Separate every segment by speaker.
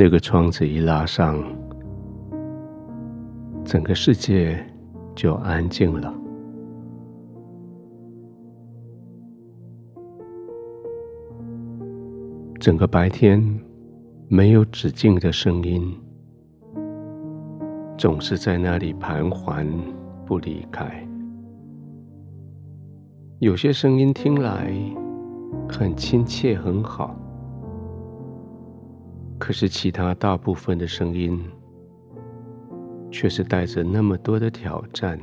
Speaker 1: 那个窗子一拉上，整个世界就安静了。整个白天没有止境的声音，总是在那里盘桓不离开。有些声音听来很亲切很好，可是其他大部分的声音却是带着那么多的挑战，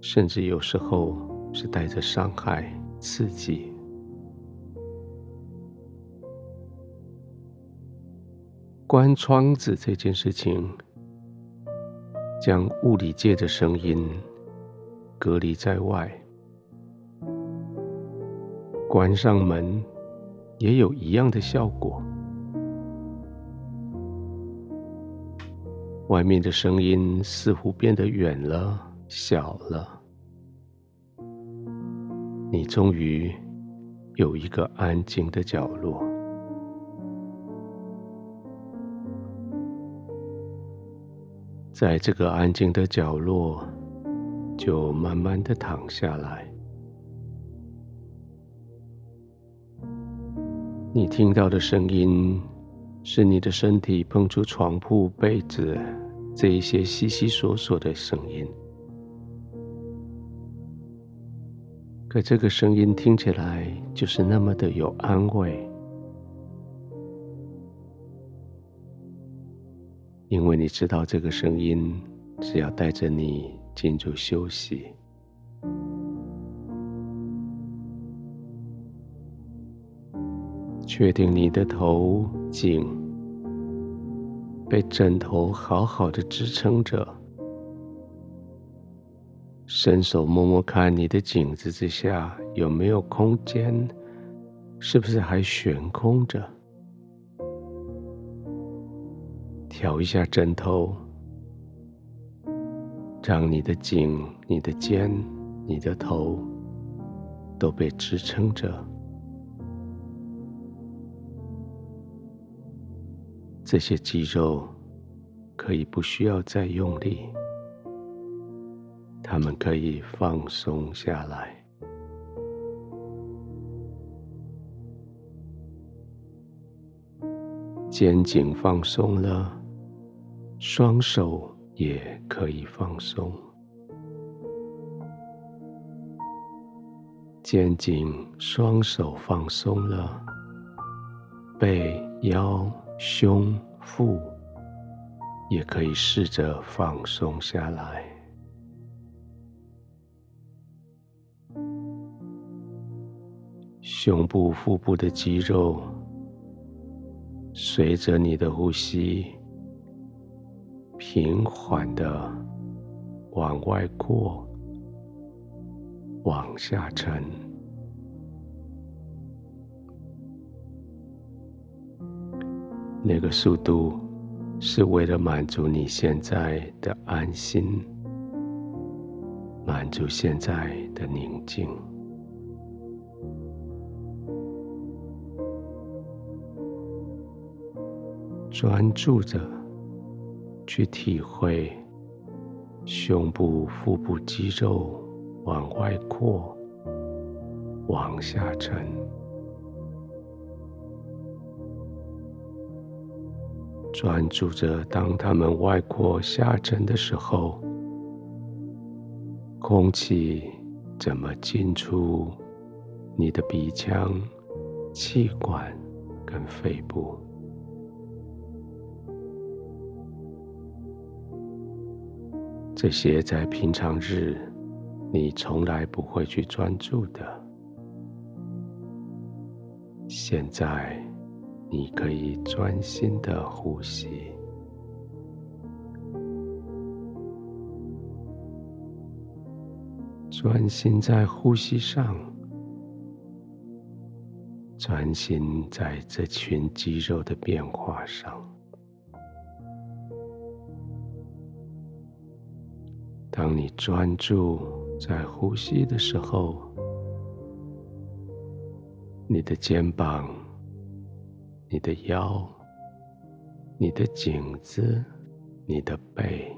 Speaker 1: 甚至有时候是带着伤害、刺激。关窗子这件事情，将物理界的声音隔离在外；关上门也有一样的效果。外面的声音似乎变得远了、小了，你终于有一个安静的角落。在这个安静的角落，就慢慢的躺下来。你听到的声音，是你的身体碰触床铺、被子这一些悉悉索索的声音。可这个声音听起来就是那么的有安慰。因为你知道，这个声音只要带着你进入休息，确定你的头颈被枕头好好的支撑着，伸手摸摸看你的颈子之下有没有空间，是不是还悬空着？调一下枕头，让你的颈、你的肩、你的头都被支撑着。这些肌肉可以不需要再用力，它们可以放松下来。肩颈放松了。双手也可以放松，肩颈、双手放松了，背、腰、胸、腹也可以试着放松下来。胸部、腹部的肌肉随着你的呼吸。平缓的往外扩，往下沉。那个速度是为了满足你现在的安心，满足现在的宁静，专注着。去体会胸部、腹部肌肉往外扩、往下沉，专注着当它们外扩下沉的时候，空气怎么进出你的鼻腔、气管跟肺部。这些在平常日你从来不会去专注的，现在你可以专心的呼吸，专心在呼吸上，专心在这群肌肉的变化上。当你专注在呼吸的时候，你的肩膀、你的腰、你的颈子、你的背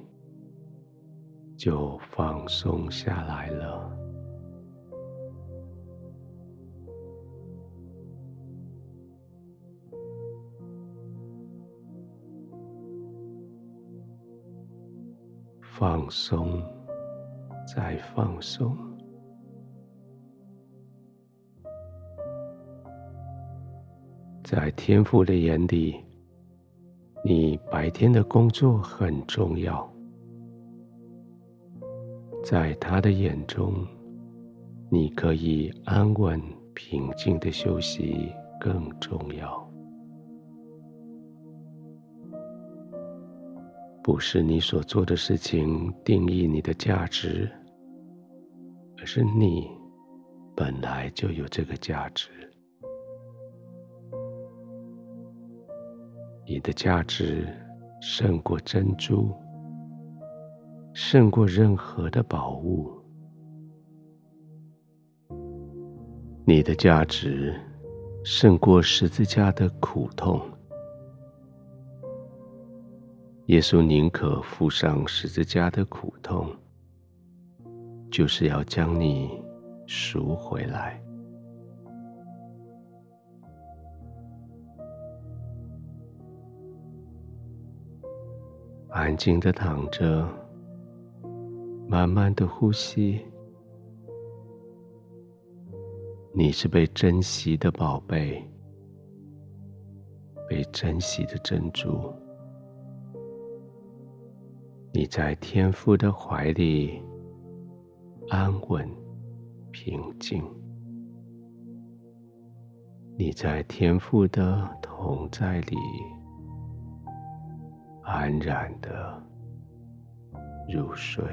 Speaker 1: 就放松下来了。放松，再放松。在天父的眼里，你白天的工作很重要；在他的眼中，你可以安稳平静的休息更重要。不是你所做的事情定义你的价值，而是你本来就有这个价值。你的价值胜过珍珠，胜过任何的宝物。你的价值胜过十字架的苦痛。耶稣宁可付上十字架的苦痛，就是要将你赎回来。安静的躺着，慢慢的呼吸。你是被珍惜的宝贝，被珍惜的珍珠。你在天父的怀里安稳平静，你在天父的同在里安然的入睡。